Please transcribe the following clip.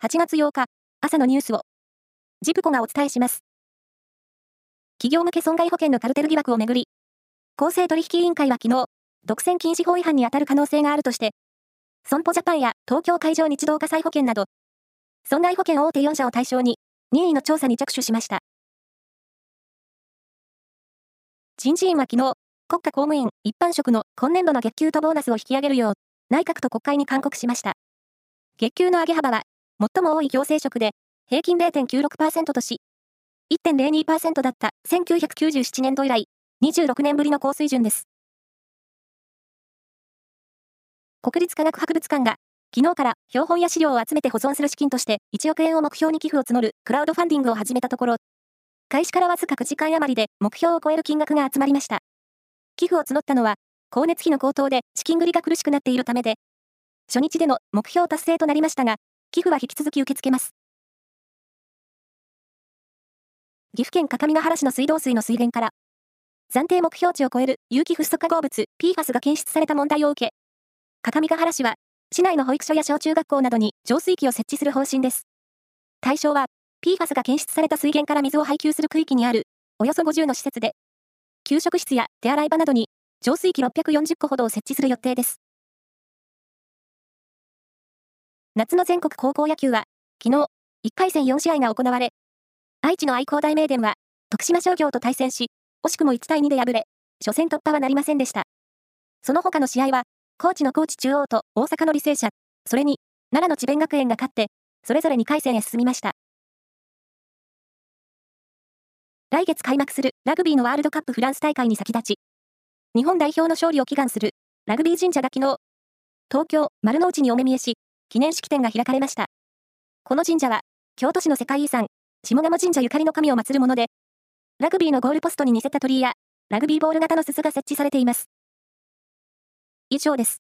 8月8日、朝のニュースを、ジプコがお伝えします。企業向け損害保険のカルテル疑惑をめぐり、公正取引委員会は昨日、独占禁止法違反に当たる可能性があるとして、損保ジャパンや東京海上日動火災保険など、損害保険大手4社を対象に、任意の調査に着手しました。人事院は昨日、国家公務員一般職の今年度の月給とボーナスを引き上げるよう、内閣と国会に勧告しました。月給の上げ幅は、最も多い行政職で、平均0.96%とし、1.02%だった1997年度以来、26年ぶりの高水準です。国立科学博物館が、昨日から標本や資料を集めて保存する資金として1億円を目標に寄付を募るクラウドファンディングを始めたところ、開始からわずか9時間余りで目標を超える金額が集まりました。寄付を募ったのは、光熱費の高騰で資金繰りが苦しくなっているためで、初日での目標達成となりましたが、寄付は引き続き受け付けます。岐阜県各務原市の水道水の水源から、暫定目標値を超える有機フッ素化合物 PFAS が検出された問題を受け、各務原市は、市内の保育所や小中学校などに浄水器を設置する方針です。対象は、PFAS が検出された水源から水を配給する区域にある、およそ50の施設で、給食室や手洗い場などに浄水器640個ほどを設置する予定です。夏の全国高校野球は、昨日、1回戦4試合が行われ、愛知の愛工大名電は、徳島商業と対戦し、惜しくも1対2で敗れ、初戦突破はなりませんでした。その他の試合は、高知の高知中央と大阪の履正社、それに、奈良の智弁学園が勝って、それぞれ2回戦へ進みました。来月開幕するラグビーのワールドカップフランス大会に先立ち、日本代表の勝利を祈願するラグビー神社が昨日、東京丸の内にお目見えし、記念式典が開かれました。この神社は、京都市の世界遺産、下鴨神社ゆかりの神を祀るもので、ラグビーのゴールポストに似せた鳥居や、ラグビーボール型の鈴が設置されています。以上です。